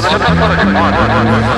moda já tá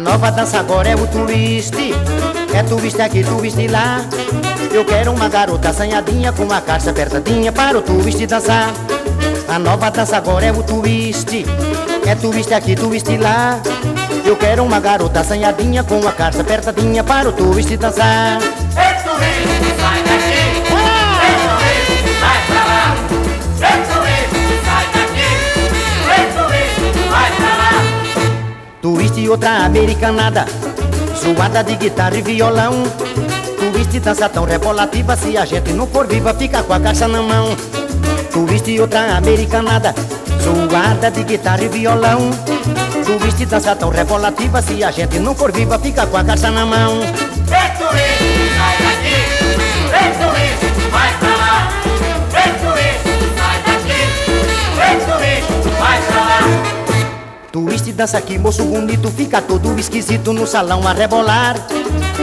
A nova dança agora é o twist É twist aqui, twist lá. Eu quero uma garota assanhadinha Com uma calça apertadinha para o twist dançar. A nova dança agora é o twist É twist aqui, twist lá. Eu quero uma garota assanhadinha Com uma calça apertadinha para o twist dançar Twist e outra americanada. Zoada de guitarra e violão. Twist dança tão rebolativa Se a gente não for viva fica com a caixa na mão. Twist outra americanada. Zoada de guitarra e violão. Twist dança tão rebolativa Se a gente não for viva fica com a caixa na mão. É twist, sai daqui. É twist, Dança aqui, moço bonito Fica todo esquisito no salão a rebolar.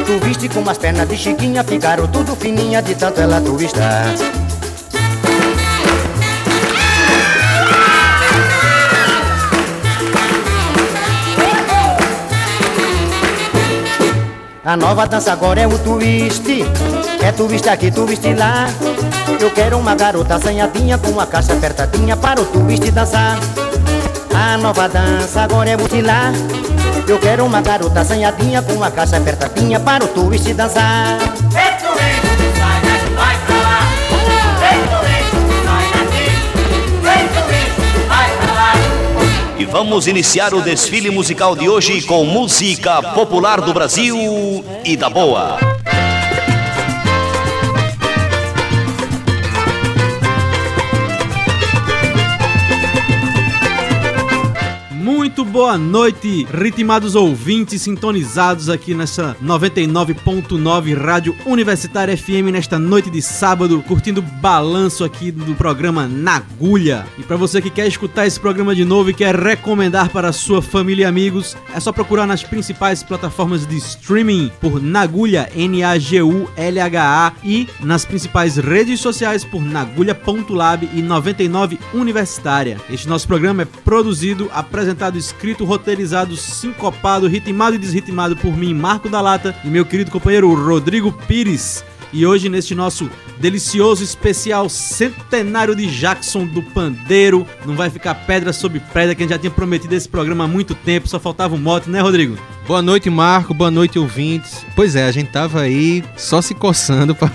Twist com as pernas de chiquinha Ficaram tudo fininha de tanto ela twistar A nova dança agora é o twist É twist aqui, twist lá. Eu quero uma garota assanhadinha Com a caixa apertadinha para o twist dançar A nova dança agora é o lá Eu quero uma garota assanhadinha Com a caixa apertadinha para o twist dançar. E vamos iniciar o desfile musical de hoje com música popular do Brasil e da boa. Boa noite, ritmados ouvintes sintonizados aqui nessa 99.9 Rádio Universitária FM nesta noite de sábado, curtindo o balanço aqui do programa Nagulha. E para você que quer escutar esse programa de novo e quer recomendar para sua família e amigos, é só procurar nas principais plataformas de streaming por Nagulha, N-A-G-U-L-H-A e nas principais redes sociais por nagulha.lab e 99 Universitária. Este nosso programa é produzido, apresentado, escrito, roteirizado, sincopado, ritmado e desritimado por mim, Marco da Lata, e meu querido companheiro Rodrigo Pires. E hoje, neste nosso delicioso especial centenário de Jackson do Pandeiro, não vai ficar pedra sobre pedra, que a gente já tinha prometido esse programa há muito tempo, só faltava um mote, né, Rodrigo? Boa noite, Marco. Boa noite, ouvintes. Pois é, a gente tava aí só se coçando pra,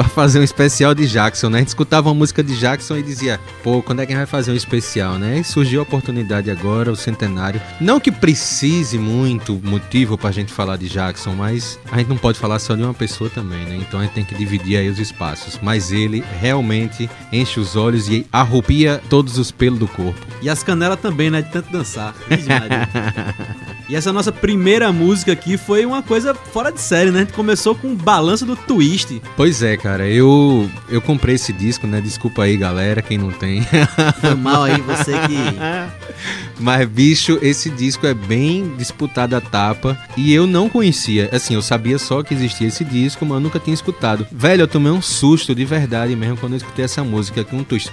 pra fazer um especial de Jackson, né? A gente escutava uma música de Jackson e dizia, pô, quando é que a gente vai fazer um especial, né? E surgiu a oportunidade agora, o centenário. Não que precise muito motivo pra gente falar de Jackson, mas a gente não pode falar só de uma pessoa também, né? Então a gente tem que dividir aí os espaços. Mas ele realmente enche os olhos e arrupia todos os pelos do corpo. E as canelas também, né? De tanto dançar. E essa nossa primeira música aqui foi uma coisa fora de série, né? A gente começou com o balanço do twist. Pois é, cara, eu eu comprei esse disco, né? Desculpa aí, galera, quem não tem. Foi mal aí você que. Mas, bicho, esse disco é bem disputado a tapa e eu não conhecia. Assim, eu sabia só que existia esse disco, mas eu nunca tinha escutado. Velho, eu tomei um susto de verdade mesmo quando eu escutei essa música com um twist.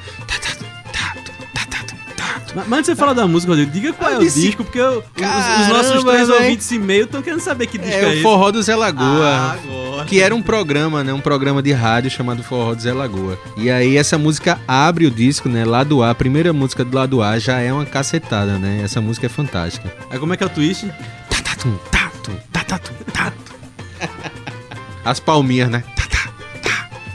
Mas mas antes de você falar da música, Rodrigo, diga qual é o disse, disco, porque eu- os- os, "Caramba, nossos três véi." ouvintes e meio estão querendo saber que disco é, É o esse. Forró do Zé Ah, Lagoa. agora. Que era um programa, né? Um programa de rádio chamado Forró do Zé Lagoa. E aí essa música abre o disco, né? Lado A, a primeira música do lado A já é uma cacetada, né? Essa música é fantástica. Aí como é que é o twist? Tá, tá, tum, tá, tum, tá, tá, tum, tá, tum. As palminhas, né?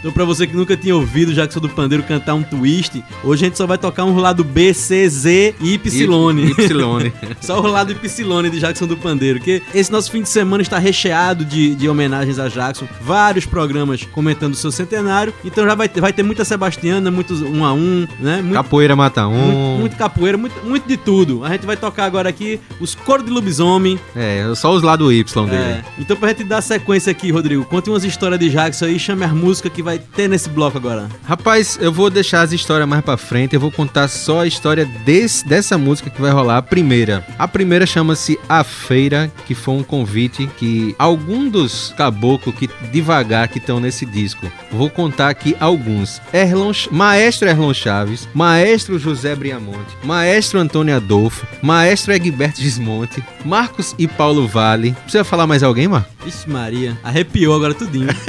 Então, pra você que nunca tinha ouvido Jackson do Pandeiro cantar um twist, hoje a gente só vai tocar um lado B, C, Z e Y. Y. Só o lado Y de Jackson do Pandeiro, que esse nosso fim de semana está recheado de, de homenagens a Jackson, vários programas comentando o seu centenário, então já vai ter, vai ter muita Sebastiana, muitos um a um, né? Muito, Capoeira mata muito, um. muito capoeira, muito, muito de tudo. A gente vai tocar agora aqui os Coro de Lobisomem. É, só os lados Y dele. É, então pra gente dar sequência aqui, Rodrigo, conte umas histórias de Jackson aí, chame as músicas que vai ter nesse bloco agora. Rapaz, eu vou deixar as histórias mais pra frente. Eu vou contar só a história desse, dessa música que vai rolar. A primeira. A primeira chama-se A Feira, que foi um convite que algum dos caboclos que devagar que estão nesse disco. Vou contar aqui alguns. Erlon, Maestro Erlon Chaves, Maestro José Briamonte, Maestro Antônio Adolfo, Maestro Egberto Gismonte, Marcos e Paulo Vale. Precisa falar mais alguém, Marcos? Vixe Maria, arrepiou agora tudinho.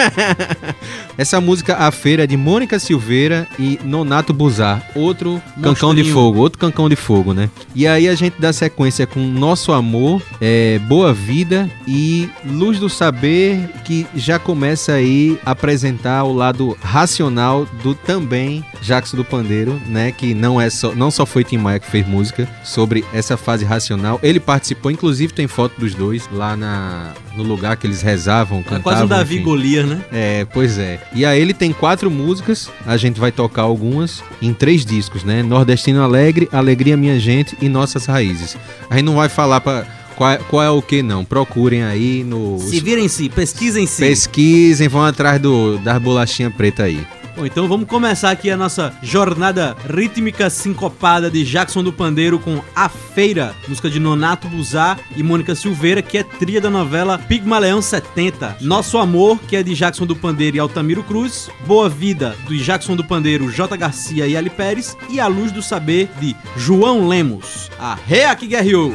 Essa música A Feira é de Mônica Silveira e Nonato Buzar, outro cancão de Monstrinho. fogo, outro cancão de fogo, né? E aí a gente dá sequência com Nosso Amor, é, Boa Vida e Luz do Saber, que já começa aí a apresentar o lado racional do também Jackson do Pandeiro, né? Que não é só, não só foi Tim Maia que fez música sobre essa fase racional. Ele participou, inclusive tem foto dos dois lá na, no lugar que eles rezavam, É cantavam. quase um Davi enfim. Golias, né? É, pois é. E aí ele tem quatro músicas, a gente vai tocar algumas em três discos, né? Nordestino Alegre, Alegria Minha Gente e Nossas Raízes. A gente não vai falar pra qual, é- qual é o que não. Procurem aí no Se virem-se, pesquisem-se. pesquisem, vão atrás do das bolachinhas preta aí. Bom, então vamos começar aqui a nossa jornada rítmica sincopada de Jackson do Pandeiro com A Feira, música de Nonato Buzar e Mônica Silveira, que é trilha da novela Pigmaleão 70. Nosso Amor, que é de Jackson do Pandeiro e Altamiro Cruz. Boa Vida, do Jackson do Pandeiro, J. Garcia e Ali Pérez. E A Luz do Saber, de João Lemos. A Rea que guerreou.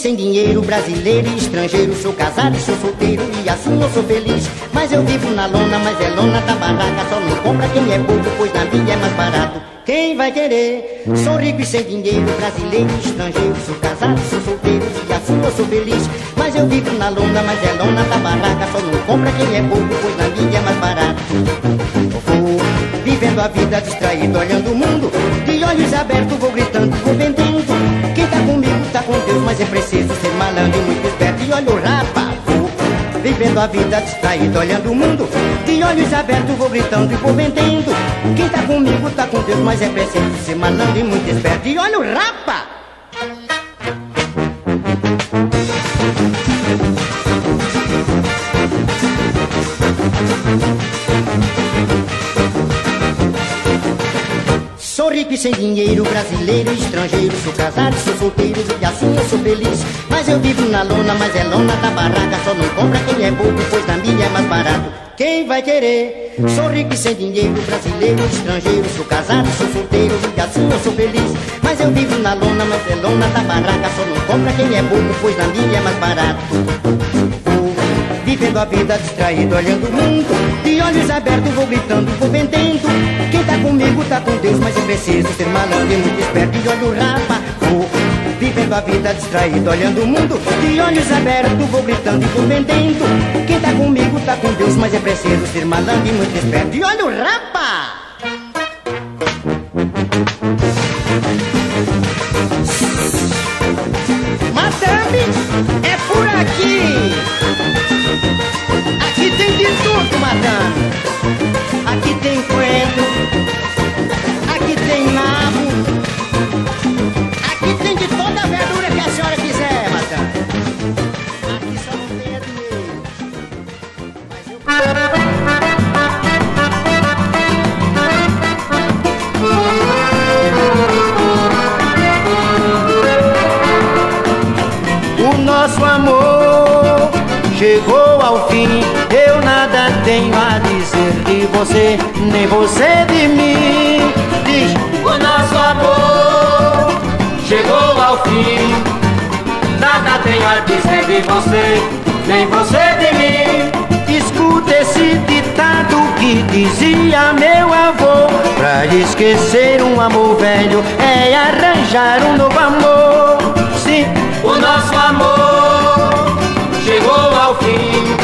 Sem dinheiro, brasileiro e estrangeiro. Sou casado sou solteiro e assim eu sou feliz. Mas eu vivo na lona, mas é lona da barraca. Só não compra quem é bobo, pois na minha é mais barato. Quem vai querer? Sou rico e sem dinheiro, brasileiro e estrangeiro. Sou casado sou solteiro e assim eu sou feliz. Mas eu vivo na lona, mas é lona da barraca. Só não compra quem é bobo, pois na minha é mais barato. Vou vivendo a vida distraído, olhando o mundo. De olhos abertos, vou gritando, tá com Deus, mas é preciso ser malandro e muito esperto. E olha o rapa, vou vivendo a vida distraído, olhando o mundo. De olhos abertos, vou gritando e vou vendendo. Quem tá comigo tá com Deus, mas é preciso ser malandro e muito esperto. E olha o rapa! Sou e sem dinheiro, brasileiro estrangeiro. Sou casado, sou solteiro e assim eu sou feliz. Mas eu vivo na lona, mas é lona da barraca. Só não compra quem é bobo, pois na minha é mais barato. Quem vai querer? Sou rico e sem dinheiro, brasileiro estrangeiro. Sou casado, sou solteiro e assim eu sou feliz. Mas eu vivo na lona, mas é lona da barraca. Só não compra quem é bobo, pois na minha é mais barato. Vivendo a vida distraído, olhando o mundo. De olhos abertos vou gritando, vou vendendo Quem tá comigo tá com Deus, mas é preciso ser malandro e muito esperto. E olha o rapa, vou Vivendo a vida distraído, olhando o mundo. De olhos abertos vou gritando e vou vendendo Quem tá comigo tá com Deus, mas é preciso ser malandro e muito esperto. E olha o rapa! Tem coentro. Você, nem você de mim. Diz, O nosso amor chegou ao fim. Nada tenho a dizer de você, nem você de mim. escuta esse ditado que dizia meu avô. Pra esquecer um amor velho é arranjar um novo amor. Sim, O nosso amor chegou ao fim.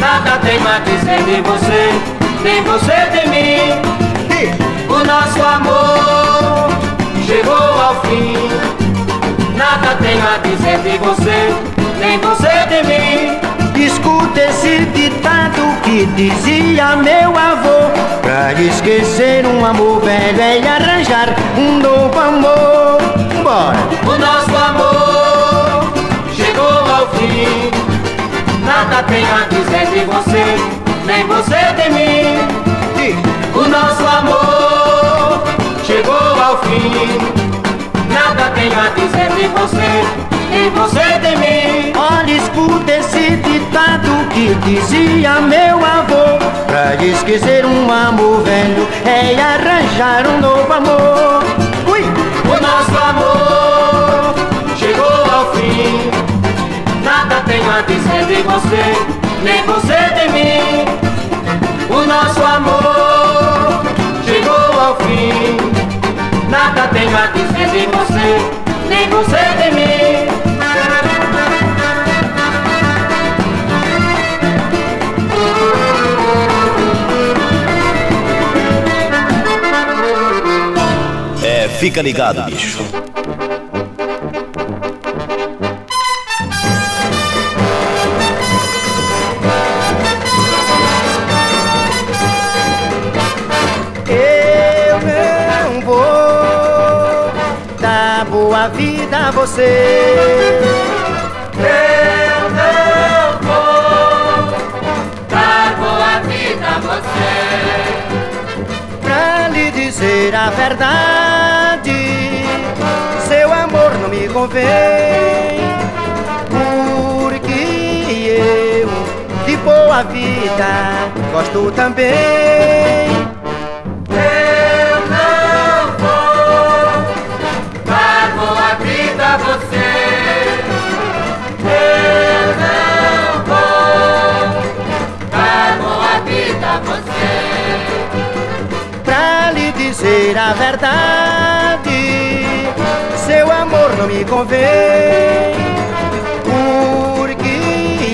Nada tenho a dizer de você, nem você de mim. O nosso amor chegou ao fim. Nada tenho a dizer de você, nem você de mim. escuta esse ditado que dizia meu avô. Pra esquecer um amor velho é arranjar um novo amor. Bora! O nosso amor chegou ao fim. Nada tenho a dizer de você, nem você de mim. O nosso amor chegou ao fim. Nada tenho a dizer de você, nem você de mim. Olha, escuta esse ditado que dizia meu avô. Pra esquecer um amor velho é arranjar um novo amor. Ui! O nosso amor chegou ao fim. Nada tenho a dizer de você, nem você de mim. O nosso amor chegou ao fim. Nada tenho a dizer de você, nem você de mim. É, fica ligado, bicho. Você. Eu não vou dar boa vida a você. Pra lhe dizer a verdade, seu amor não me convém. Porque eu de boa vida gosto também. Dizer a verdade, seu amor não me convém. Porque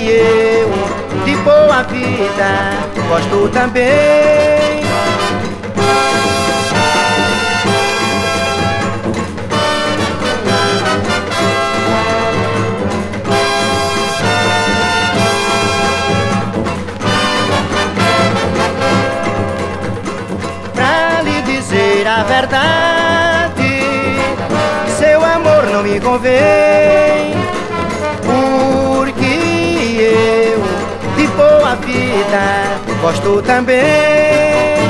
eu de boa vida gosto também. Seu amor não me convém. Porque eu de boa vida gosto também.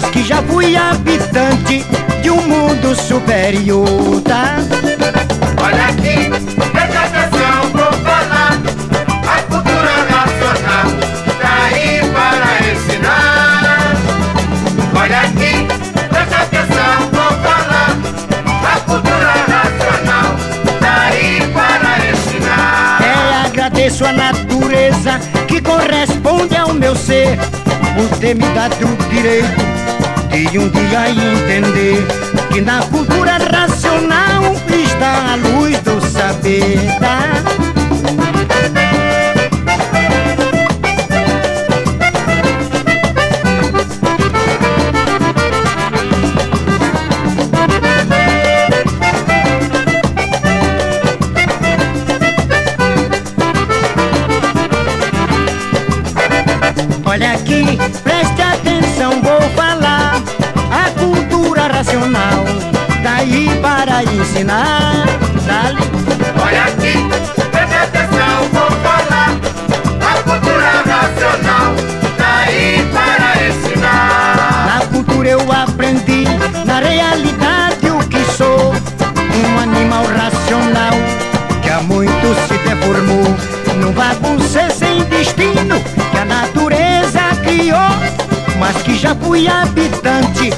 mas que já fui habitante de um mundo superior, tá? Olha aqui, presta atenção, vou falar a cultura nacional, tá aí para ensinar. Olha aqui, presta atenção, vou falar a cultura nacional, tá aí para ensinar. É, agradeço a natureza que corresponde ao meu ser ter me dado o direito de um dia entender que na cultura racional está a luz do saber. Tá? Ensinar. Dale. Olha aqui, preste atenção, vou falar. A cultura nacional tá aí para ensinar. Na cultura eu aprendi, na realidade o que sou. Um animal racional que há muito se deformou. Num bagunça sem destino que a natureza criou. Mas que já fui habitante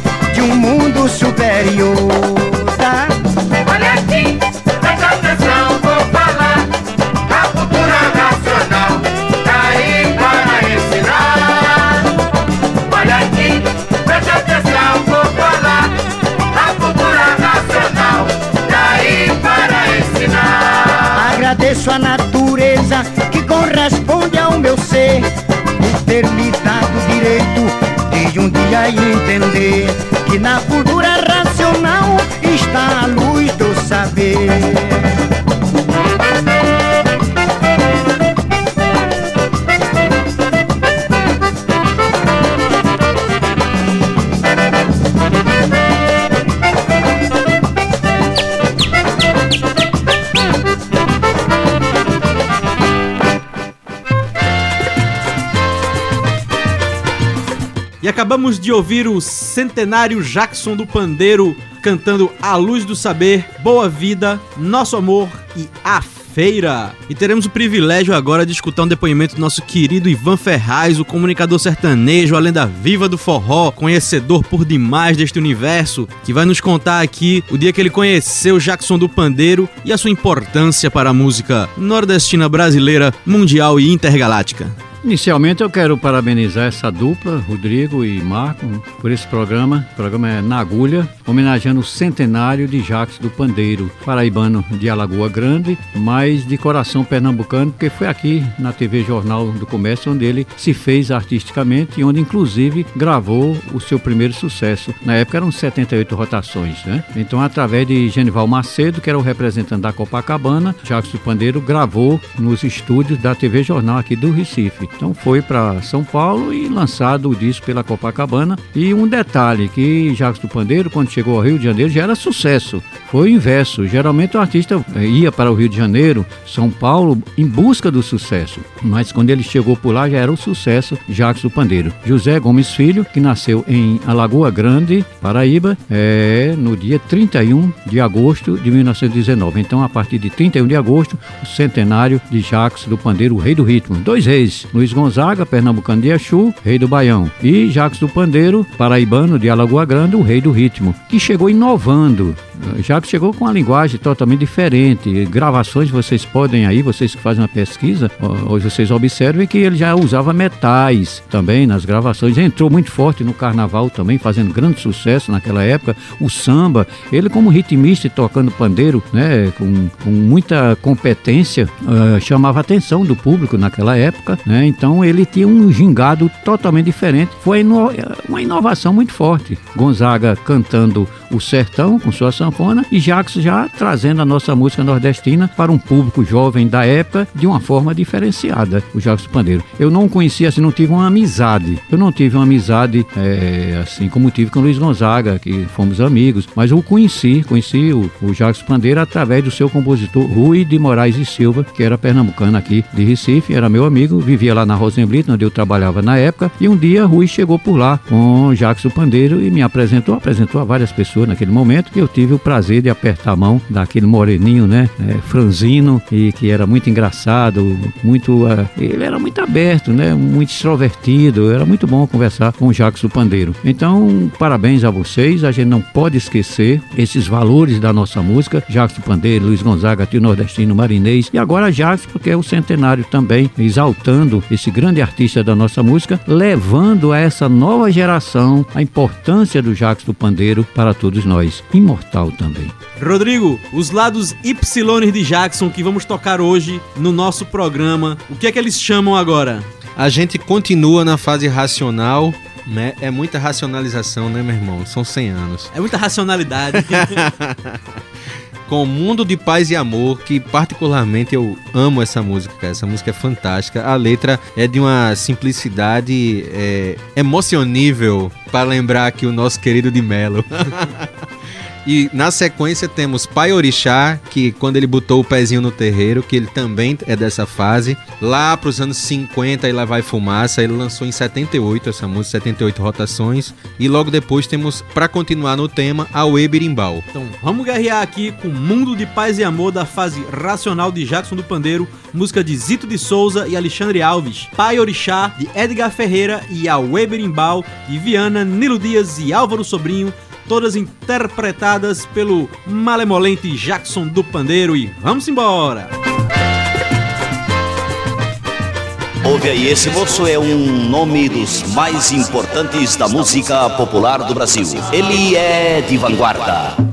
acabamos de ouvir o centenário Jackson do Pandeiro cantando A Luz do Saber, Boa Vida, Nosso Amor e A Feira. E teremos o privilégio agora de escutar um depoimento do nosso querido Ivan Ferraz, o comunicador sertanejo, a lenda viva do forró, conhecedor por demais deste universo, que vai nos contar aqui o dia que ele conheceu Jackson do Pandeiro e a sua importância para a música nordestina brasileira, mundial e intergaláctica. Inicialmente eu quero parabenizar essa dupla, Rodrigo e Marco, por esse programa. O programa é Na Agulha, homenageando o centenário de Jacques do Pandeiro, paraibano de Alagoa Grande, mas de coração pernambucano, porque foi aqui na TV Jornal do Comércio onde ele se fez artisticamente e onde inclusive gravou o seu primeiro sucesso. Na época eram 78 rotações, né? Então através de Genival Macedo, que era o representante da Copacabana, Jacques do Pandeiro gravou nos estúdios da TV Jornal aqui do Recife. Então foi para São Paulo e lançado o disco pela Copacabana. E um detalhe que Jacques do Pandeiro, quando chegou ao Rio de Janeiro, já era sucesso. Foi o inverso. Geralmente o artista eh, ia para o Rio de Janeiro, São Paulo, em busca do sucesso. Mas quando ele chegou por lá, já era o sucesso Jacques do Pandeiro. José Gomes Filho, que nasceu em Alagoa Grande, Paraíba, é, no dia 31 de agosto de 1919. Então, a partir de 31 de agosto, o centenário de Jacques do Pandeiro, o rei do ritmo. Dois reis, Luiz Gonzaga, pernambucano de Exu, rei do Baião, e Jacques do Pandeiro, paraibano de Alagoa Grande, o rei do ritmo, que chegou inovando já que chegou com uma linguagem totalmente diferente. Gravações vocês podem aí, vocês que fazem uma pesquisa, hoje vocês observem que ele já usava metais também nas gravações. Entrou muito forte no carnaval também, fazendo grande sucesso naquela época. O samba, ele como ritmista tocando pandeiro, né, com, com muita competência, uh, chamava a atenção do público naquela época, né? Então ele tinha um gingado totalmente diferente. Foi uma inovação muito forte. Gonzaga cantando o sertão com sua sanfona e Jacques já trazendo a nossa música nordestina para um público jovem da época de uma forma diferenciada, o Jacques Pandeiro. Eu não conhecia, assim, não tive uma amizade. Eu não tive uma amizade é, assim como tive com o Luiz Gonzaga, que fomos amigos, mas eu conheci, conheci o, o Pandeiro através do seu compositor Rui de Moraes e Silva, que era pernambucano aqui de Recife, era meu amigo, vivia lá na Rosenblit, onde eu trabalhava na época, e um dia Rui chegou por lá com Jacques Pandeiro e me apresentou, apresentou a várias pessoas naquele momento, e eu tive o prazer de apertar a mão daquele moreninho, né, é, franzino, e que era muito engraçado, muito, uh, ele era muito aberto, né, muito extrovertido, era muito bom conversar com o Jacques do Pandeiro. Então, parabéns a vocês, a gente não pode esquecer esses valores da nossa música, Jacques do Pandeiro, Luiz Gonzaga, Tio Nordestino, Marinês, e agora Jacques, porque é o centenário também, exaltando esse grande artista da nossa música, levando a essa nova geração a importância do Jacques do Pandeiro para todos nós, imortal também. Rodrigo, os lados Y de Jackson que vamos tocar hoje no nosso programa, o que é que eles chamam agora? A gente continua na fase racional, né? É muita racionalização, né, meu irmão? São 100 anos. É muita racionalidade. com Mundo de Paz e Amor, que particularmente eu amo essa música, cara. Essa música é fantástica. A letra é de uma simplicidade é, emocionível para lembrar aqui o nosso querido de Melo. E na sequência temos Pai Orixá, que quando ele botou o pezinho no terreiro, que ele também é dessa fase. Lá para os anos 50 e lá vai fumaça, ele lançou em 78 essa música, 78 rotações. E logo depois temos, para continuar no tema, a Birimbau. Então vamos guerrear aqui com Mundo de Paz e Amor da fase racional de Jackson do Pandeiro, música de Zito de Souza e Alexandre Alves. Pai Orixá, de Edgar Ferreira e a Birimbau, de Viana, Nilo Dias e Álvaro Sobrinho todas interpretadas pelo malemolente Jackson do Pandeiro e vamos embora! Ouve aí, esse moço é um nome dos mais importantes da música popular do Brasil. Ele é de vanguarda.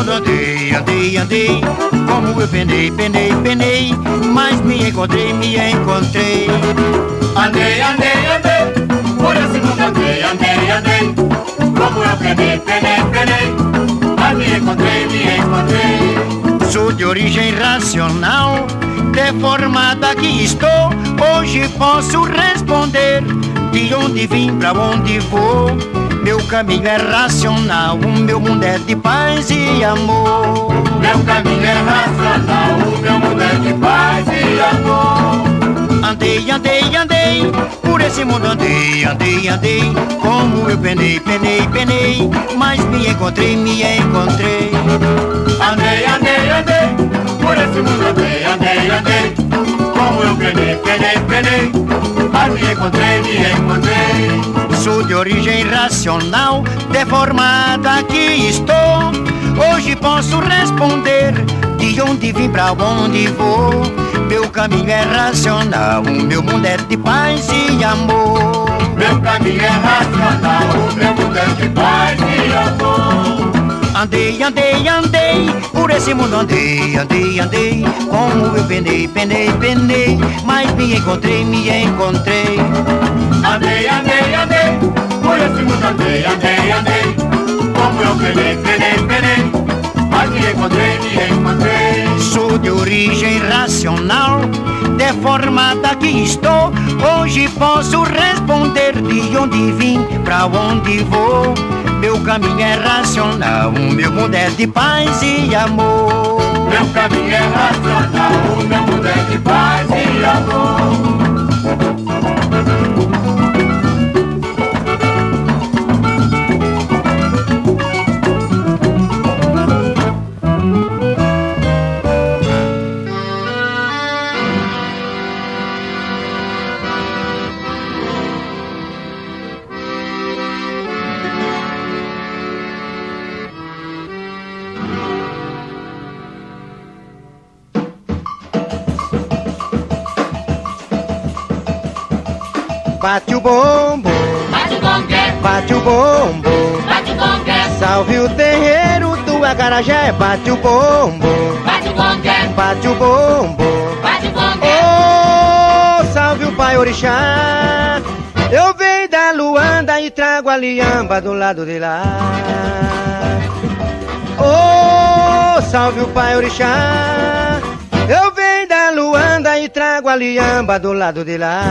Mundo andei, andei, andei Como eu penei, penei, penei Mas me encontrei, me encontrei. Andei, andei, andei Por esse mundo andei, andei, andei Como eu penei, penei, penei Mas me encontrei, me encontrei. Sou de origem racional Deformada que estou Hoje posso responder De onde vim, pra onde vou meu caminho é racional, o meu mundo é de paz e amor. Meu caminho é racional, o meu mundo é de paz e amor. Andei, andei, andei, por esse mundo andei, andei, andei. Como eu penei, penei, penei, mas me encontrei, me encontrei. Andei, andei, andei, por esse mundo andei, andei, andei. Como eu penei, penei, penei, mas me encontrei, me encontrei sou de origem racional, deformada que estou. Hoje posso responder de onde vim pra onde vou. Meu caminho é racional, o meu mundo é de paz e amor. Meu caminho é racional, o meu mundo é de paz e amor. Andei, andei, andei, por esse mundo andei, andei, andei. Como eu penei, penei, penei, mas me encontrei, me encontrei. Andei, andei, andei, por esse mundo andei, andei, andei. Como eu penei, penei, penei, mas me encontrei, me encontrei. Sou de origem racional, deformada que estou. Hoje posso responder de onde vim, pra onde vou. Meu caminho é racional, o meu mundo é de paz e amor. Meu caminho é racional, o meu mundo é de paz e amor. Bate o bombo, Bate o gongue, bate o bombo. bate o gongue, Salve o terreiro do acarajé, bate o bombo, bate o gongue, bate o bombo. bate o gongue. Oh, salve o pai orixá. Eu venho da Luanda e trago a liamba do lado de lá. Oh, salve o pai orixá. Eu venho da Luanda e trago a liamba do lado de lá.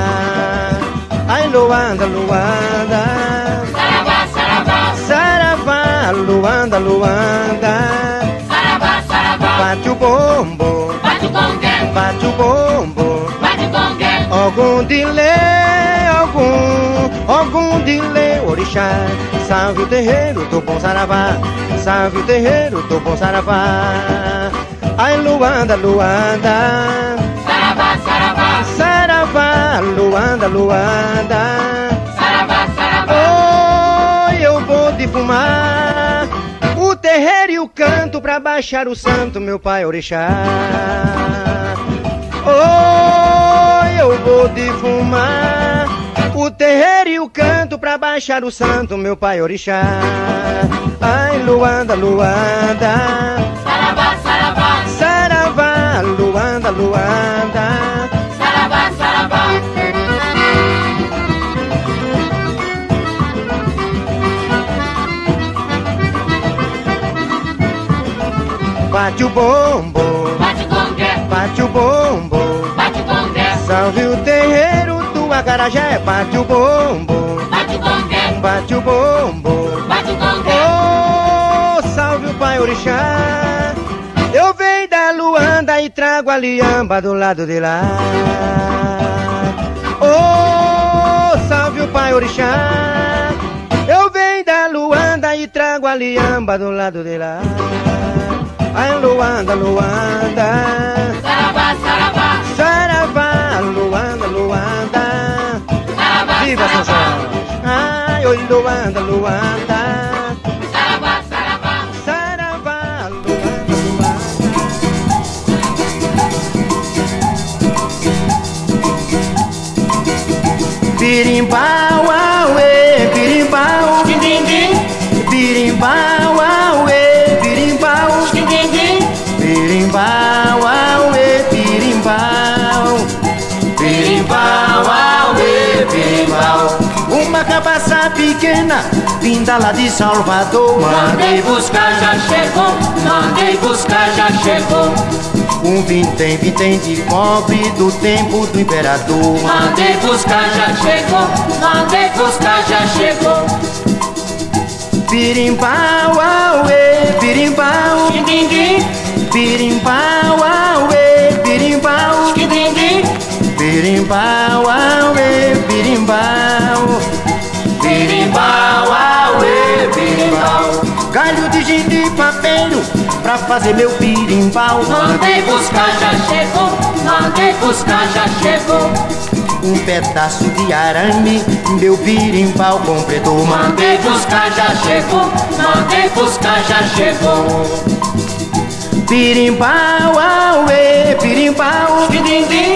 Ai, Luanda, Luanda. Saravá, saravá, Saravá, Luanda, Luanda. bombo, bate o gongue, bate o bombo. bate o gongue, Algum delay, algum, algum delay, orixá. Salve o terreiro do bom saravá, salve o terreiro do bom saravá. Ai, Luanda, Luanda, saravá, saravá, Luanda, Luanda. saravá, saravá, Oi, eu vou de fumar o terreiro e o canto pra baixar o santo, meu pai orixá. Oi, eu vou de fumar o terreiro e o canto pra baixar o santo, meu pai orixá. Ai, Luanda, Luanda, saravá, saravá, saravá, Luanda, Luanda. Bate o bombo, bate o gongue, bate o bombo. bate o gongue, Salve o terreiro do Acarajé, bate o bombo, bate o gongue, bate o bombo. bate o Oh, salve o pai orixá. Eu venho da Luanda e trago a liamba do lado de lá. Oh, salve o pai orixá. Eu venho da Luanda e trago a liamba do lado de lá. Ai, Luanda, Luanda. saravá, saravá, Saravá, Luanda, Luanda. saravá, Viva São Jorge! Ai, oi, Luanda, Luanda. saravá, saravá, Saravá, Luanda, Luanda. Birimbau, auê, birimbau, dindim, pequena, vinda lá de Salvador, mandei buscar, já chegou, mandei buscar, já chegou, Um vintém, vintém de cobre do tempo do imperador. mandei buscar, já chegou, mandei buscar, já chegou, Birimbau, auê, birimbau, dindim, birimbau, auê, birimbau, dindim, birimbau, auê, birimbau, birimbau, auê, birimbau, galho de genipapeiro pra fazer meu birimbau. mandei buscar, já chegou, mandei buscar, já chegou, Um pedaço de arame, meu birimbau completou. mandei buscar, já chegou, mandei buscar, já chegou, Birimbau, auê, birimbau, dindim,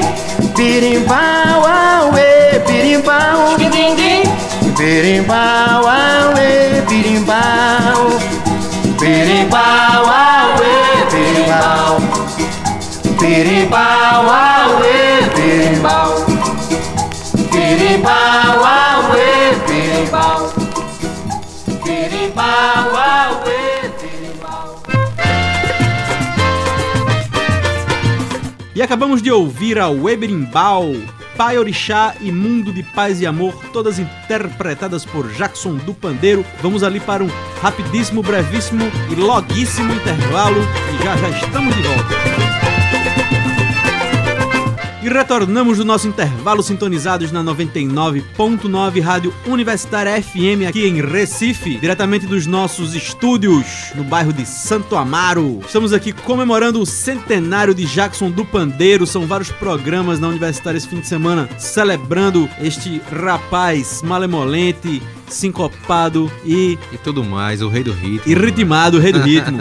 birimbau, auê, birimbau. dindim, Birimbau, auê, birimbau, birimbau, auê, birimbau, birimbau, auê, birimbau, birimbau, auê, birimbau. E acabamos de ouvir a Weberimbau, Pai Orixá e Mundo de Paz e Amor, todas interpretadas por Jackson do Pandeiro. Vamos ali para um rapidíssimo, brevíssimo e loguíssimo intervalo e já já estamos de volta. E retornamos do nosso intervalo sintonizados na 99.9 Rádio Universitária FM aqui em Recife, diretamente dos nossos estúdios no bairro de Santo Amaro. Estamos aqui comemorando o centenário de Jackson do Pandeiro. São vários programas na Universitária esse fim de semana celebrando este rapaz malemolente, sincopado e, E tudo mais, o rei do ritmo. e ritmado, rei do ritmo.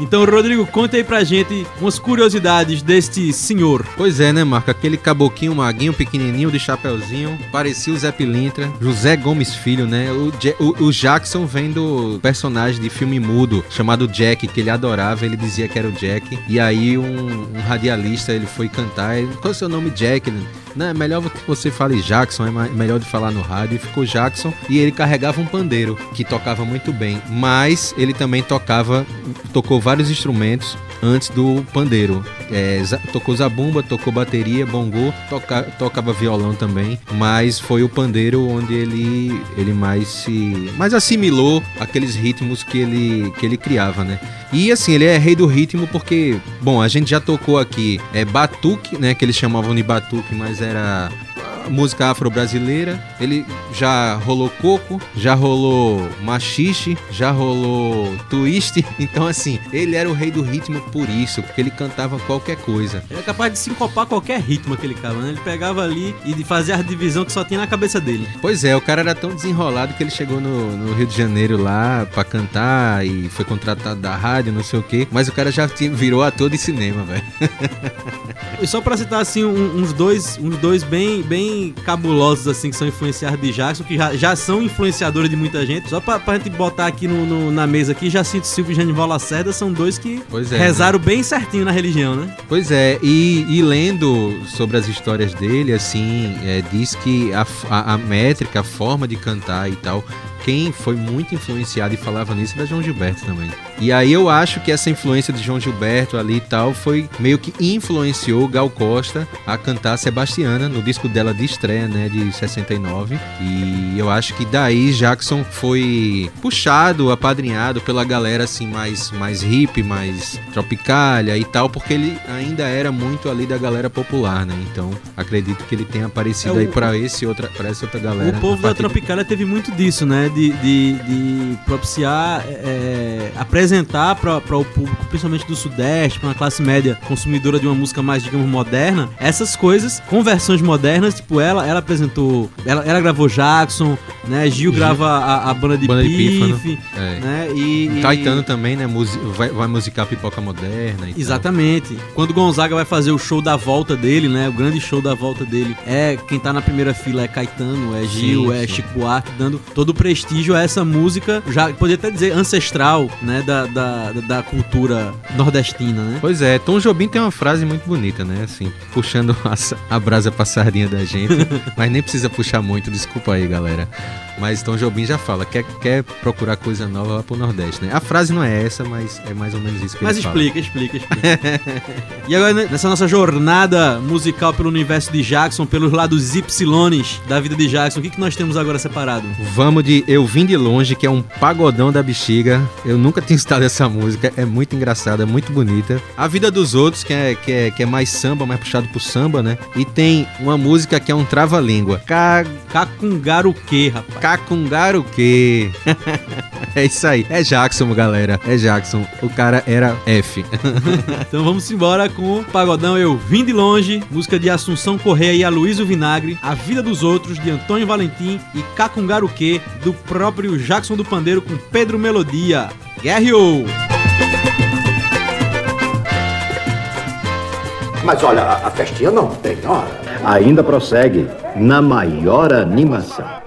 Então, Rodrigo, conta aí pra gente umas curiosidades deste senhor. Pois é, né, Marco? Aquele caboquinho maguinho, pequenininho, de chapeuzinho, parecia o Zé Pilintra. José Gomes Filho, né? O, o- o Jackson vem do personagem de filme mudo chamado Jack, que ele adorava, ele dizia que era o Jack. E aí um, um radialista, ele foi cantar, ele, qual é o seu nome, Jack? Ele, Não, é melhor que você fale Jackson, é ma- melhor de falar no rádio. E ficou Jackson e ele carregava um pandeiro que tocava muito bem, mas ele também tocava, tocou vários instrumentos antes do pandeiro. É, tocou zabumba, tocou bateria, bongô, toca- tocava violão também, mas foi o pandeiro onde ele, ele mais se mais assimilou aqueles ritmos que ele, que ele criava, né? E assim, ele é rei do ritmo porque, bom, a gente já tocou aqui é batuque, né, que eles chamavam de batuque, mas era a música afro-brasileira. Ele já rolou coco, já rolou machixe, já rolou twist. Então, assim, ele era o rei do ritmo por isso, porque ele cantava qualquer coisa. Ele é capaz de sincopar qualquer ritmo aquele cara, né? Ele pegava ali e de fazer a divisão que só tinha na cabeça dele. Pois é, o cara era tão desenrolado que ele chegou no, no Rio de Janeiro lá pra cantar e foi contratado da rádio, não sei o quê. Mas o cara já tinha- virou ator de cinema, velho. E só pra citar assim um- uns dois, uns dois bem, bem cabulosos assim que são influenciados de Jackson, que já, já são influenciadores de muita gente. Só pra, pra gente botar aqui no, no- na mesa aqui, Jacinto Silva e Genival Lacerda são dois que é, rezaram bem certinho na religião, né? Pois é, e, e lendo sobre as histórias dele, assim, é, diz que a, a, a métrica, a forma de cantar e tal, quem foi muito influenciado e falava nisso era João Gilberto também. E aí eu acho que essa influência de João Gilberto ali e tal foi meio que influenciou Gal Costa a cantar Sebastiana no disco dela de estreia, né, de 69. E eu acho que daí Jackson foi puxado, apadrinhado pela galera assim mais mais hip, mais tropicalha e tal, porque ele ainda era muito ali da galera popular, né? Então, acredito que ele tenha aparecido É, o- aí pra esse outra para essa outra galera. O povo a da partir de- teve muito disso, né? De, de, de propiciar, é, apresentar para o público, principalmente do Sudeste, para uma classe média consumidora de uma música mais, digamos, moderna, essas coisas com versões modernas. Tipo, ela, ela apresentou, ela, ela gravou Jackson, né? Gil Gil. grava a, a banda de Banda de Pífano. É. né? E, e- Caetano também, né? musi- vai, vai musicar pipoca moderna e tal. Exatamente. Quando Gonzaga vai fazer o show da volta dele, né? O grande show da volta dele é quem tá na primeira fila é Caetano, é Gil, Sim, é sim. Chico Buarque, dando todo o prestígio a essa música, já poderia até dizer ancestral, né? Da, da, da cultura nordestina, né? Pois é, Tom Jobim tem uma frase muito bonita, né? Assim, puxando a, a brasa passarinha da gente. mas nem precisa puxar muito, desculpa aí, galera. Mas Tom Jobim já fala, quer, quer procurar coisa nova lá pro Nordeste, né? A frase não é essa, mas é mais ou menos isso que Mas ele fala. explica, explica, explica. e agora, né, nessa nossa jornada musical pelo universo de Jackson, pelos lados Ypsilones da vida de Jackson, o que, que nós temos agora separado? Vamos de Eu Vim de Longe, que é um pagodão da bexiga. Eu nunca tinha escutado essa música, é muito engraçada, é muito bonita. A Vida dos Outros, que é, que é, que é mais samba, mais puxado pro samba, né? E tem uma música que é um trava-língua. Ca... Cacungaruque, rapaz. Cacungaruque. é isso aí. É Jackson, galera. É Jackson. O cara era F. Então vamos embora com o Pagodão Eu Vim de Longe, música de Assunção Correia e Aloysio Vinagre, A Vida dos Outros, de Antônio Valentim e Cacungaruque, do próprio Jackson do Pandeiro com Pedro Melodia. Guerreou! Mas olha, a, a festinha não tem hora. Ainda prossegue na maior animação.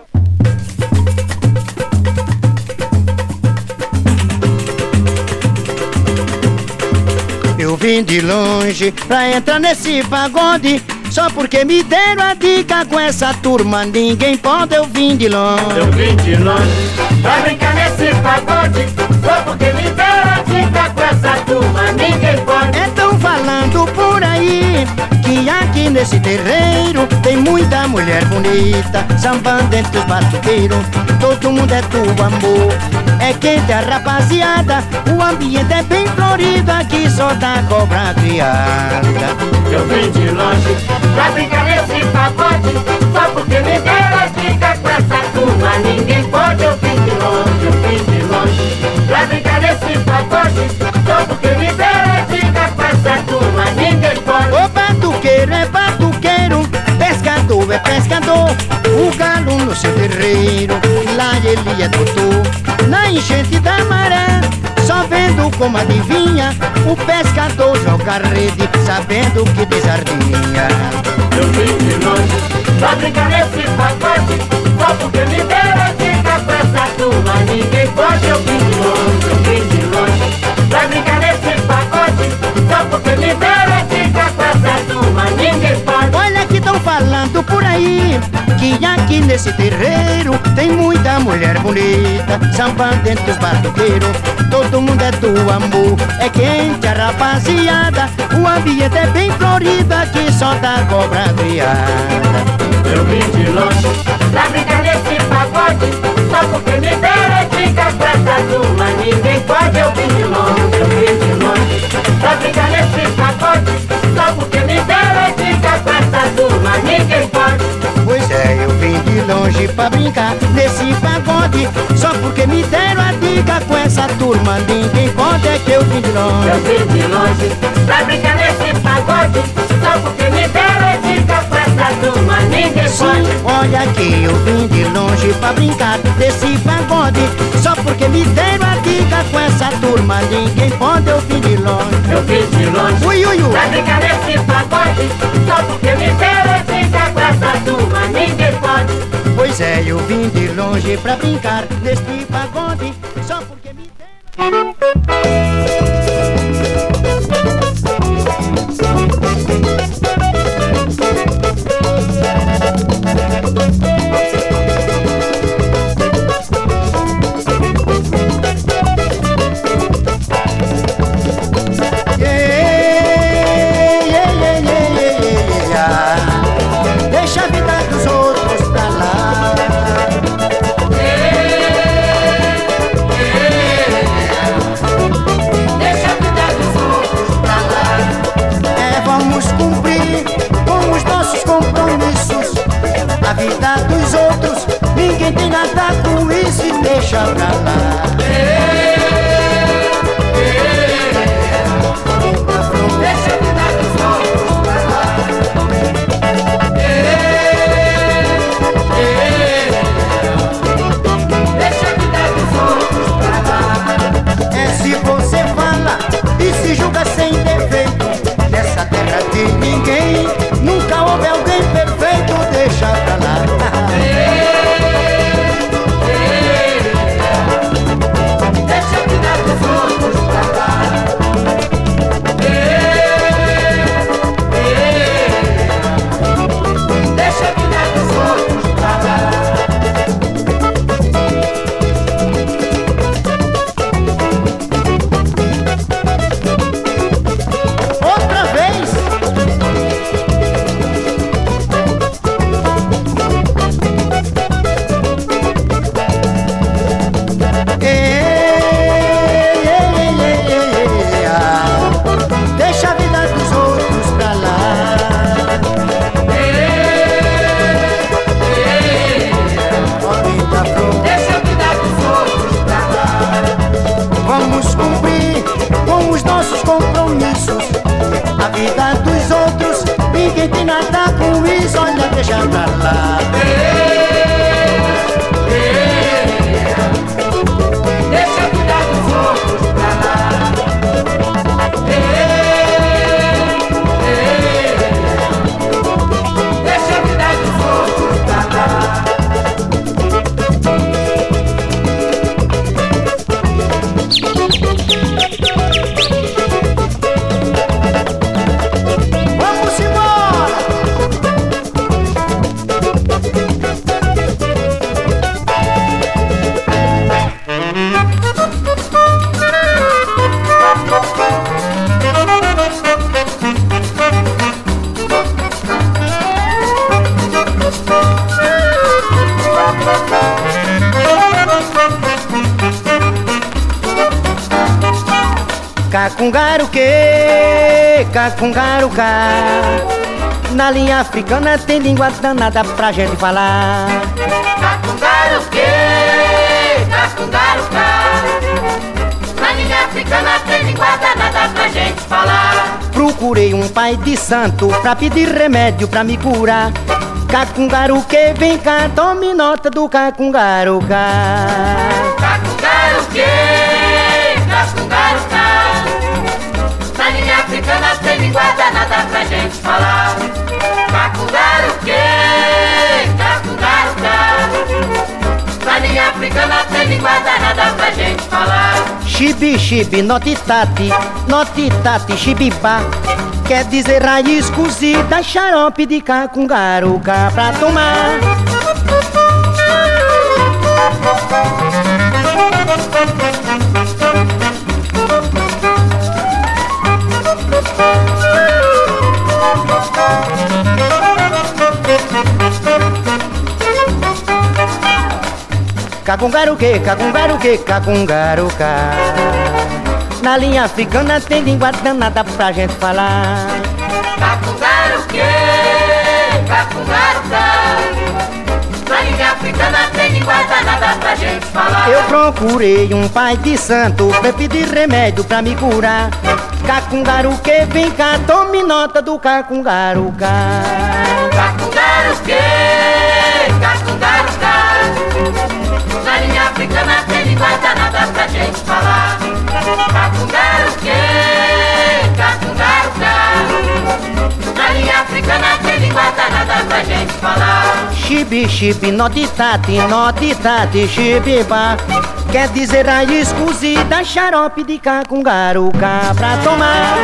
Vim de longe pra entrar nesse pagode. Só porque me deram a dica com essa turma, ninguém pode. Eu vim de longe. Eu vim de longe pra brincar nesse pagode. Só porque me deram a dica com essa turma, ninguém pode. Por aí que aqui nesse terreiro tem muita mulher bonita, sambando entre os batuqueiros. Todo mundo é tu amor, é quente a rapaziada. O ambiente é bem florido, aqui só dá cobra criada. Eu vim de longe pra brincar nesse pagode. Só porque me deram a dica com essa turma, ninguém pode. Eu vim de longe, eu vim de longe pra brincar nesse pagode. Só porque batuqueiro é batuqueiro, pescador é pescador. O galo no seu terreiro, lá ele é doutor. Na enchente da maré, só vendo como adivinha. O pescador joga rede, sabendo que desardinha. Eu vim de longe pra brincar nesse pagode. Só porque me deram dica com essa turma, ninguém pode. Eu vim de longe, eu vim de que aqui nesse terreiro tem muita mulher bonita, samba dentro dos batuqueiros. Todo mundo é do amor, é quente a rapaziada. O ambiente é bem florido, aqui só dá cobra criada. Eu vim de longe pra brincar nesse pagode Só porque me deram dicas pra essa Ninguém pode, eu vim de longe, eu vim de longe Pra brincar nesse pagode Só porque me deram dicas pra essa Ninguém pode é, eu vim de longe pra brincar nesse pagode. Só porque me deram a dica com essa turma Ninguém pode, é que eu vim de longe. Eu vim de longe pra brincar nesse pagode. Só porque me deram dicas pra essa turma Ninguém Sim, pode. olha que eu vim de longe pra brincar desse pagode. Só porque me deram a dica com essa turma Ninguém pode, eu vim de longe. Eu vim de longe Ui, ui, ui. Pra brincar nesse pagode. Só porque me deram dicas pra essa turma Ninguém pode. Pois é, eu vim de longe pra brincar desse pagode Só porque me deram tem nada com deixa pra lá. Deixa a vida dos outros pra lá Deixa a vida dos outros pra lá É se você fala e se julga sem defeito. Nessa terra de ninguém, que, cacungaru cá. Na linha africana tem língua danada pra gente falar. Cacungaru que, cacungaru cá Na linha africana tem língua danada pra gente falar Procurei um pai de santo pra pedir remédio pra me curar. Cacungaru que vem cá, tome nota do cacungaru cá. Malawi, Kakundaro que, Kakundaro tá. Saninha africana tem língua danada pra gente falar. Chibi, chibi, notitati, notitati, chibibá. Quer dizer raiz cozida, xarope de cacungaro, cá pra tomar. Cagungaruque, cagungaruque, cagungaruca. Na linha africana tem língua danada pra gente falar. Cagungaruque, cagungaruca. Na linha africana tem língua danada pra gente falar. Eu procurei um pai de santo pra pedir remédio pra me curar. Cacungaruque, vem cá, tome nota do cacungaruca Cacungaruque, cacungaruca. Na linha africana tem língua danada pra gente falar. Cacungaruque, cacungaruca. Na linha africana tem língua danada pra gente falar. Chibi, chibi, notitati, notitati, chibiba. Quer dizer raiz cozida, xarope de cacungaruca pra tomar.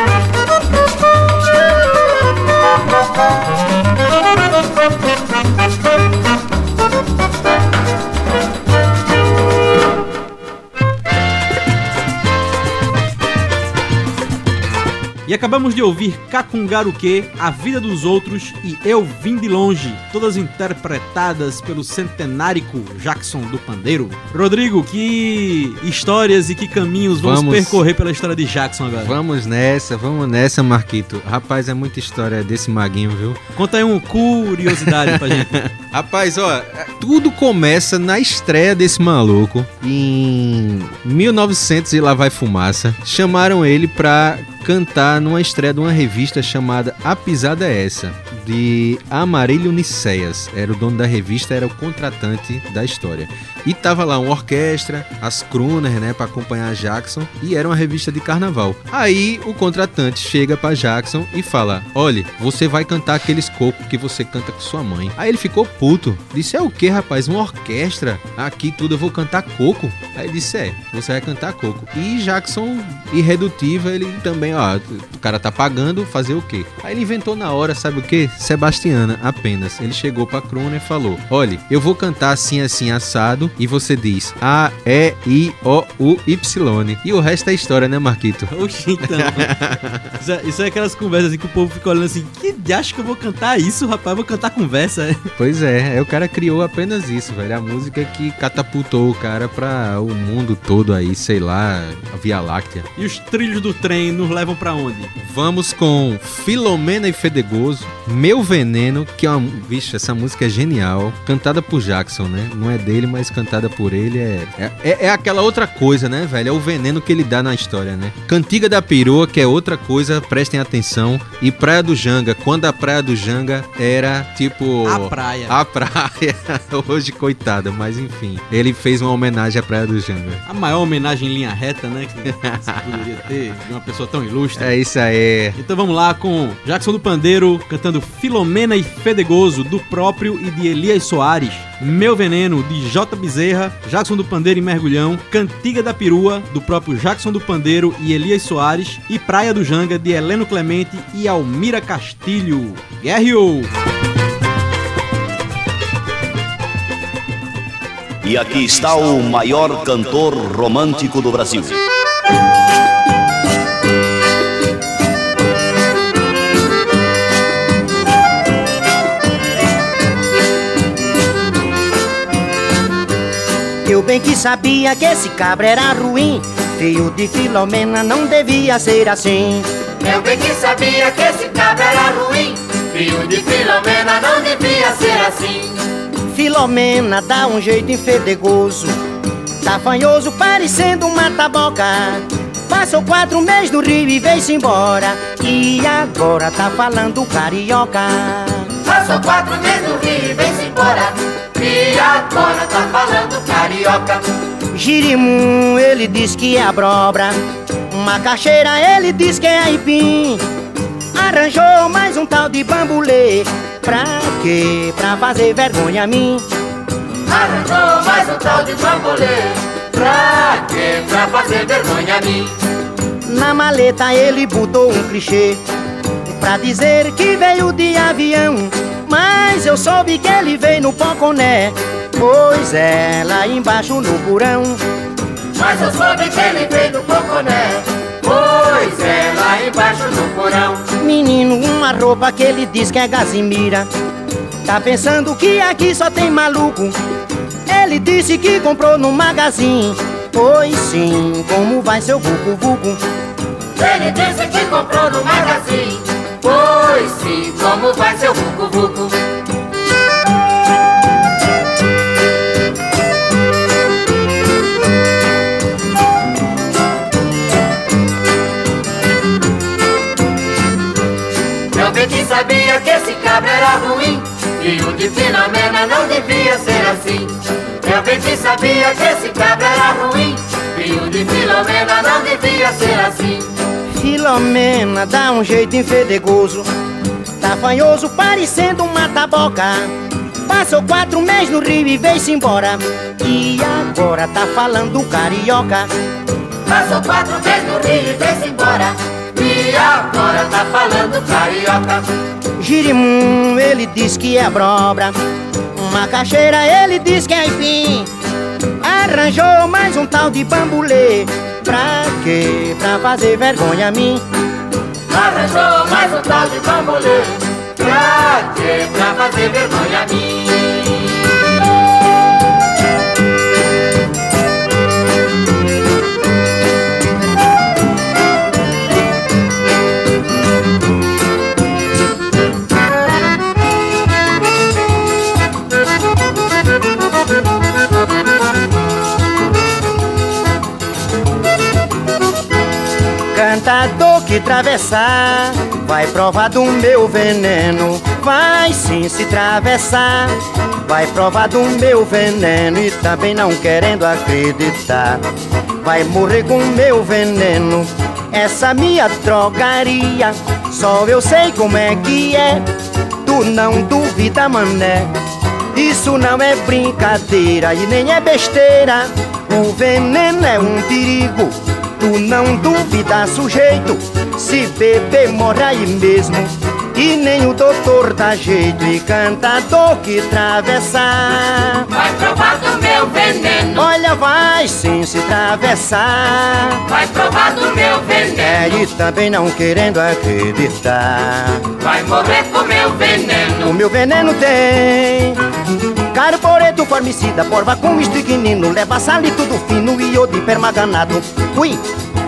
Thank you. E acabamos de ouvir Cacungaruque, A Vida dos Outros e Eu Vim de Longe, todas interpretadas pelo centenárico Jackson do Pandeiro. Rodrigo, que histórias e que caminhos vamos, Vamos. percorrer pela história de Jackson agora? Vamos nessa, vamos nessa, Marquito. Rapaz, é muita história desse maguinho, viu? Conta aí uma curiosidade pra gente. Rapaz, ó, tudo começa na estreia desse maluco em 1900 e lá vai fumaça. Chamaram ele pra cantar numa estreia de uma revista chamada A Pisada é Essa, de Amarílio Niceias. Era o dono da revista, era o contratante da história. E tava lá uma orquestra, as crooners, né, pra acompanhar Jackson, e era uma revista de carnaval. Aí o contratante chega pra Jackson e fala: "Olha, você vai cantar aqueles cocos que você canta com sua mãe". Aí ele ficou puto. Disse: "É o que, rapaz? Uma orquestra? Aqui tudo eu vou cantar coco?". Aí disse: "É, você vai cantar coco". E Jackson, irredutível, ele também, ó, o cara tá pagando, fazer o quê? Aí ele inventou na hora, sabe o quê? Sebastiana, apenas. Ele chegou pra crooner e falou: "Olha, eu vou cantar assim assim assado e você diz A E I O U Y". E o resto é história, né, Marquito? Oxi, então. isso, é, isso é aquelas conversas assim que o povo fica olhando assim: que acho que eu vou cantar isso, rapaz? Eu vou cantar conversa. é?" Pois é, aí o cara criou apenas isso, velho. A música que catapultou o cara pra o mundo todo aí, sei lá, a Via Láctea. E os trilhos do trem nos levam pra onde? Vamos com Filomena e Fedegoso, Meu Veneno, que é uma. Vixe, essa música é genial. Cantada por Jackson, né? Não é dele, mas cantada por ele é. É, é- é aquela outra coisa, né, velho? É o veneno que ele dá na história, né? Cantiga da Perua, que é outra coisa, prestem atenção. E Praia do Janga, quando a Praia do Janga era tipo. A praia. A praia. Hoje, coitada, mas enfim. Ele fez uma homenagem à Praia do Janga. A maior homenagem em linha reta, né? Que se poderia ter de uma pessoa tão ilustre. É isso aí. Então vamos lá com Jackson do Pandeiro cantando Filomena e Fedegoso, do próprio e de Elias Soares. Meu Veneno, de J. Bezerra, Jackson do Pandeiro e Mergulhão. Cantiga da Perua, do próprio Jackson do Pandeiro e Elias Soares. E Praia do Janga, de Heleno Clemente e Almira Castilho. Guerreou! E aqui está o maior cantor romântico do Brasil. Bem que sabia que esse cabra era ruim. Filho de Filomena não devia ser assim. Eu bem que sabia que esse cabra era ruim. Filho de Filomena não devia ser assim. Filomena dá um jeito enfedegoso. Tá fanhoso, parecendo uma taboca. Passou quatro meses no Rio e veio-se embora. E agora tá falando carioca. Passou quatro meses no Rio e vem-se embora. E agora tá falando carioca. Girimum, ele diz que é abóbora. Macaxeira, ele diz que é aipim. Arranjou mais um tal de bambulê. Pra quê? Pra fazer vergonha a mim. Arranjou mais um tal de bambolê. Pra quê? Pra fazer vergonha a mim. Na maleta ele botou um clichê Pra dizer que veio de avião Mas eu soube que ele veio no Poconé Pois é, lá embaixo no porão Mas eu soube que ele veio do Poconé. Pois é, lá embaixo no porão. Menino, uma roupa que ele diz que é gazimira Tá pensando que aqui só tem maluco Ele disse que comprou no magazine. Pois sim, como vai seu vucu vucu? Ele disse que comprou no magazine. Sim, como vai seu vucu vucu? Eu bem sabia que esse cabra era ruim E o de Filomena não devia ser assim. Eu bem sabia que esse cabra era ruim E o de Filomena não devia ser assim. Filomena dá um jeito enfedegoso Tá fanhoso parecendo uma taboca Passou quatro meses no Rio e veio-se embora. E agora tá falando carioca. Passou quatro meses no Rio e veio-se embora. E agora tá falando carioca. Girimum, ele diz que é brobra Macaxeira, ele diz que é aipim. Arranjou mais um tal de bambulê Pra quê? Pra fazer vergonha a mim Arranjou mais um tal de bambolê Pra quê? Pra fazer vergonha a que atravessar Vai provar do meu veneno Vai sim se atravessar Vai provar do meu veneno E também não querendo acreditar. Vai morrer com meu veneno Essa minha drogaria. Só eu sei como é que é Tu não duvida mané. Isso não é brincadeira E nem é besteira. O veneno é um perigo Tu não duvida, sujeito. Se beber, morre aí mesmo. E nem o doutor dá jeito E cantador que atravessar Vai provar do meu veneno. Olha, vai sim se atravessar Vai provar do meu É, veneno e também não querendo acreditar. Vai morrer com meu veneno. O meu veneno tem Carboreto formicida, porva com estricnino Leva sal e tudo fino e iodo permanganato Ui!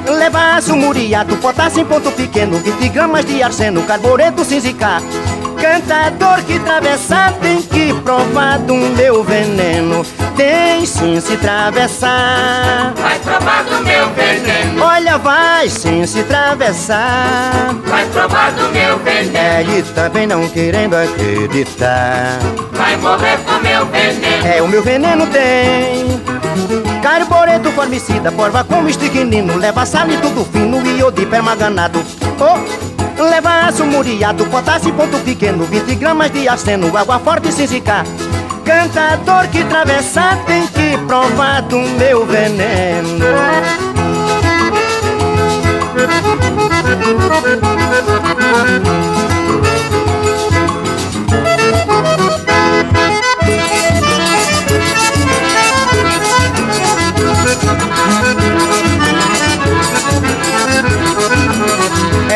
Leva sumuriato, potássio em ponto pequeno 20 gramas de arseno, carboreto sem zicar Cantador que atravessar tem que provar do meu veneno. Tem sim se atravessar Vai provar do meu veneno. Olha, vai sim se atravessar Vai provar do meu veneno. É, e também não querendo acreditar Vai morrer com meu veneno. É, o meu veneno tem. Carboreto formicida, porva com estricnino Leva sal e tudo fino e iodo permanganato Oh! Leva sumuriato, potássio em ponto pequeno. 20 gramas de arseno, água forte sem zicar. Cantador que atravessar tem que provar do meu veneno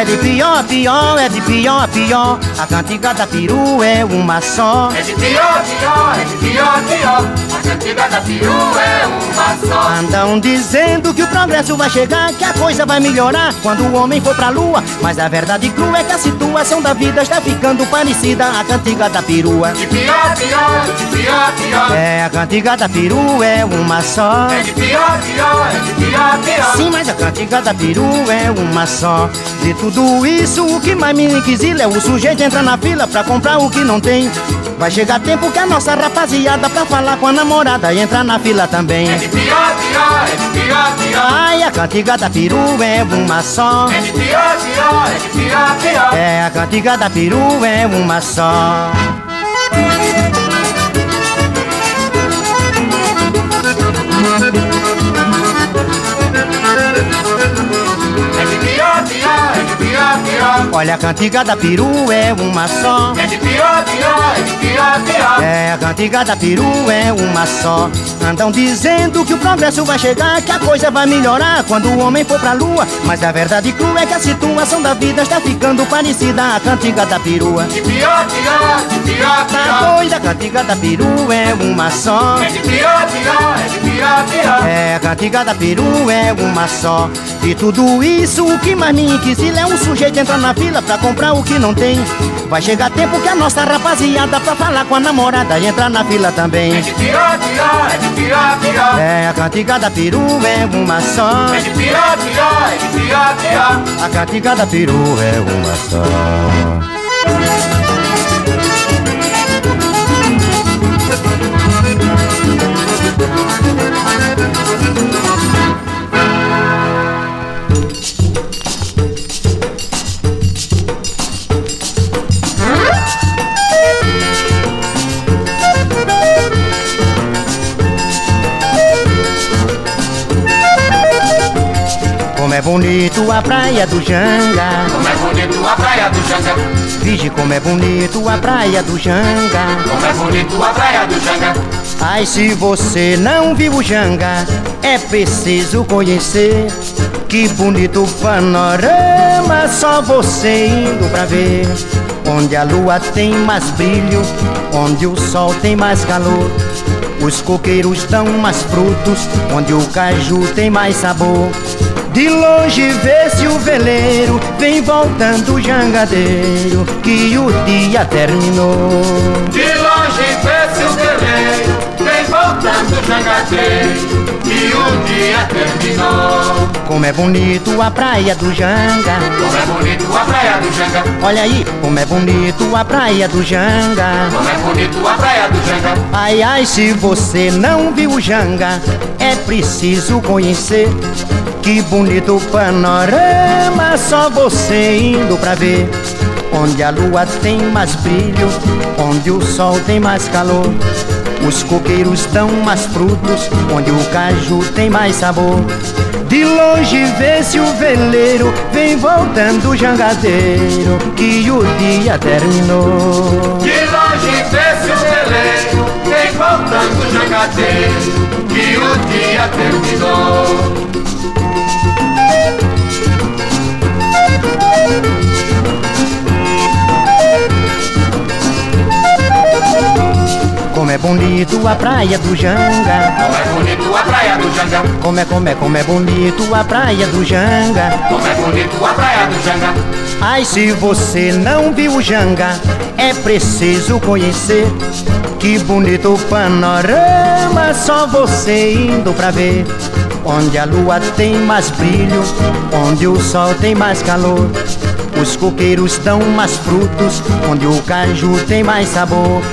É de pior a pior, é de pior a pior A cantiga da peru é uma só É de pior, pior, é de pior, pior A cantiga da peru é uma só Andam dizendo que o progresso vai chegar, que a coisa vai melhorar quando o homem for pra lua. Mas a verdade crua é que a situação da vida está ficando parecida à cantiga da perua. De pior, pior, de pior, pior É, a cantiga da peru é uma só. É de pior, pior, é de pior, pior Sim, mas a cantiga da peru é uma só. De tudo isso, o que mais me inquisila é o sujeito entrar na fila pra comprar o que não tem. Vai chegar tempo que a nossa rapaziada pra falar com a namorada entrar na fila também. É de pior, pior, é de pior, pior Ai, a cantiga da peru é uma só. É de pior, pior, é de pior, pior É, a cantiga da peru é uma só. De pior, pior, é pior, pior Olha, a cantiga da peru é uma só. É de pior, pior, é de pior, pior. É, a cantiga da peru é uma só. Andam dizendo que o progresso vai chegar, que a coisa vai melhorar quando o homem for pra lua. Mas a verdade crua é que a situação da vida está ficando parecida à cantiga da perua. De pior, pior, de pior, Tá pior. doida, a cantiga da peru é uma só. É de pior, pior, é de pior, pior. É, a cantiga da peru é uma só. De tudo isso, o que mais me inquisila é um sujeito entrar na fila pra comprar o que não tem. Vai chegar tempo que a nossa rapaziada pra falar com a namorada e entrar na fila também. É de pior, pior, é de pior, pior. É, a cantiga da peru é uma só. É de pior, pior, é de pior, pior. A cantiga da peru é uma só. Como é bonito a praia do Janga. Como é bonito a praia do Janga. Vige como é bonito a praia do Janga. Como é bonito a praia do Janga. Ai, se você não viu o Janga, é preciso conhecer. Que bonito panorama, só você indo pra ver. Onde a lua tem mais brilho, onde o sol tem mais calor. Os coqueiros dão mais frutos, onde o caju tem mais sabor. De longe vê-se o veleiro, vem voltando o jangadeiro, que o dia terminou. De longe vê-se o veleiro, vem voltando o jangadeiro, e o dia terminou. Como é bonito a praia do Janga. Como é bonito a praia do Janga. Olha aí, como é bonito a praia do Janga. Como é bonito a praia do Janga. Ai, ai, se você não viu o Janga, é preciso conhecer. Que bonito panorama, só você indo pra ver. Onde a lua tem mais brilho, onde o sol tem mais calor. Os coqueiros dão mais frutos, onde o caju tem mais sabor. De longe vê-se o veleiro, vem voltando o jangadeiro, que o dia terminou. De longe vê-se o veleiro, vem voltando o jangadeiro, que o dia terminou. Como é bonito a praia do Janga. Como é bonito a praia do Janga. Como é, como é, como é bonito a praia do Janga. Como é bonito a praia do Janga. Ai, se você não viu o Janga, é preciso conhecer. Que bonito panorama, só você indo pra ver. Onde a lua tem mais brilho, onde o sol tem mais calor. Os coqueiros dão mais frutos, onde o caju tem mais sabor.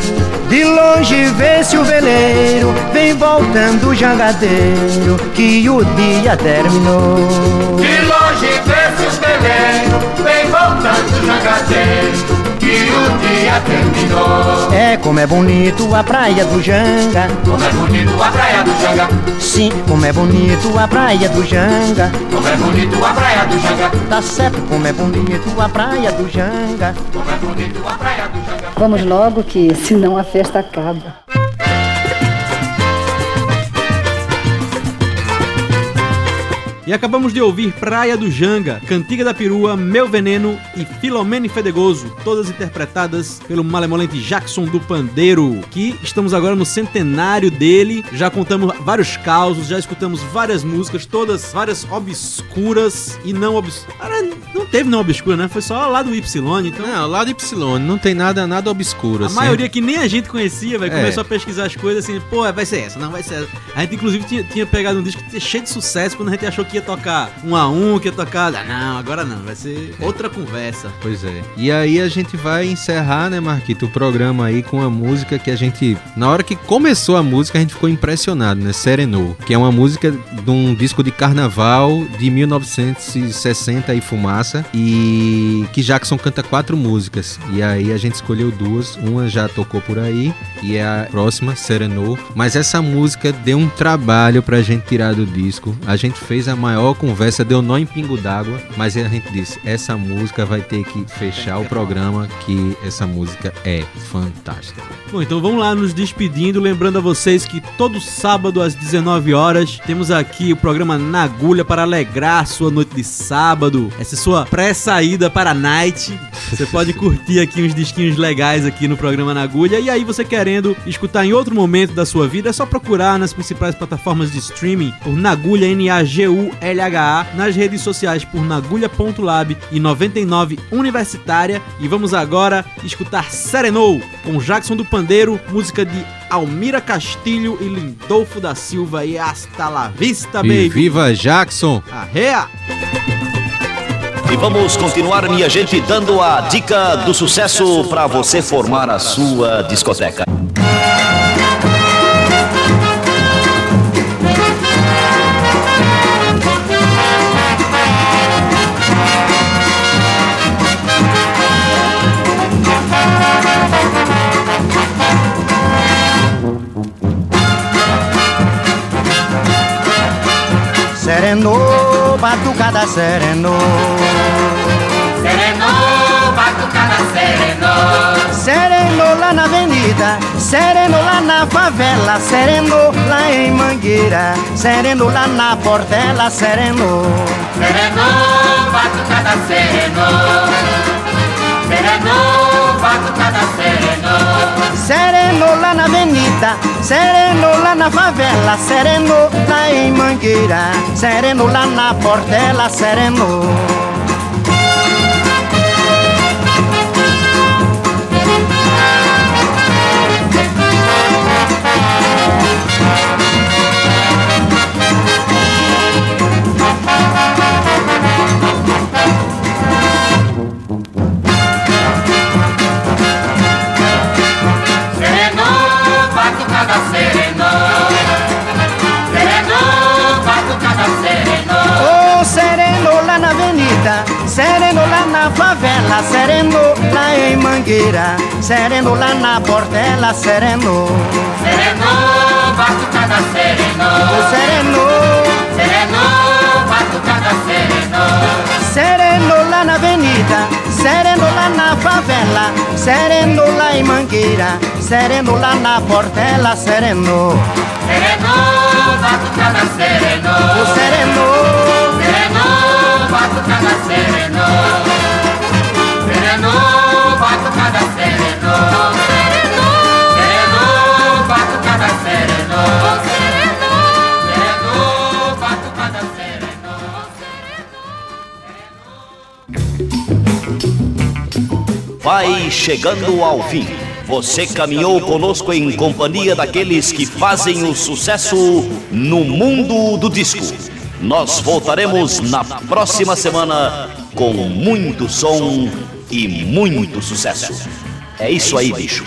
De longe vê-se o veleiro, vem voltando o jangadeiro, que o dia terminou. De longe vê-se o veleiro, vem voltando o jangadeiro, o dia terminou. É como é bonito a praia do Janga. Como é bonito a praia do Janga. Sim, como é bonito a praia do Janga. Como é bonito a praia do Janga. Tá certo, como é bonito a praia do Janga. Como é bonito a praia do Janga. Vamos logo que senão a festa acaba. E acabamos de ouvir Praia do Janga, Cantiga da Perua, Meu Veneno e Filomene Fedegoso, todas interpretadas pelo malemolente Jackson do Pandeiro, que estamos agora no centenário dele. Já contamos vários causos, já escutamos várias músicas, todas várias obscuras e não obscuras. Teve não obscura, né? Foi só lá do Y, então. Não, lá do Y, não tem nada, nada obscuro. A assim. maioria que nem a gente conhecia, velho, É. começou a pesquisar as coisas assim, pô, vai ser essa, não vai ser essa. A gente, inclusive, tinha, tinha pegado um disco cheio de sucesso quando a gente achou que ia tocar um a um, que ia tocar. Ah, não, agora não, vai ser outra conversa. Pois é. E aí a gente vai encerrar, né, Marquito, o programa aí com a música que a gente. Na hora que começou a música, a gente ficou impressionado, né? Serenou. Que é uma música de um disco de carnaval de 1960 e Fumaça. E que Jackson canta quatro músicas. E aí a gente escolheu duas, uma já tocou por aí e é a próxima, Serenou. Mas essa música deu um trabalho pra gente tirar do disco. A gente fez a maior conversa, deu nó em pingo d'água, mas a gente disse, essa música vai ter que fechar o programa, que essa música é fantástica. Bom, então vamos lá nos despedindo, lembrando a vocês que todo sábado às 19 horas temos aqui o programa Na Agulha para alegrar sua noite de sábado, essa sua pré-saída para a night. Você pode curtir aqui uns disquinhos legais aqui no programa Na Agulha e aí você querendo escutar em outro momento da sua vida, é só procurar nas principais plataformas de streaming por Nagulha N-A-G-U-L-H-A, nas redes sociais por nagulha.lab e 99 Universitária. E vamos agora escutar Serenou com Jackson do Pandeiro, música de Almira Castilho e Lindolfo da Silva e hasta la vista, baby. E viva Jackson! Arrea! E vamos continuar, minha gente, dando a dica do sucesso para você formar a sua discoteca. Serenou, batucada serenou. Serenou, batucada serenou. Serenou lá na avenida, serenou lá na favela, serenou lá em Mangueira, serenou lá na Portela, serenou. Serenou, batucada serenou. Serenou, batucada serenou. Serenou lá na avenida, serenou lá na favela, serenou lá em Mangueira, serenou lá na Portela, serenou. Favela, serenou lá em Mangueira, serenou lá na Portela, serenou. Serenou, batucada serenou. Oh, serenou, Serenou, batucada serenou. serenou lá na avenida, serenou lá na favela, serenou lá em Mangueira, serenou lá na Portela, serenou. Serenou, batucada serenou. Oh, serenou, Serenou, batucada serenou. Batucada serenou. Vai chegando ao fim. Você caminhou conosco em companhia daqueles que fazem o sucesso no mundo do disco. Nós voltaremos na próxima semana com muito som e muito sucesso. É isso aí, bicho.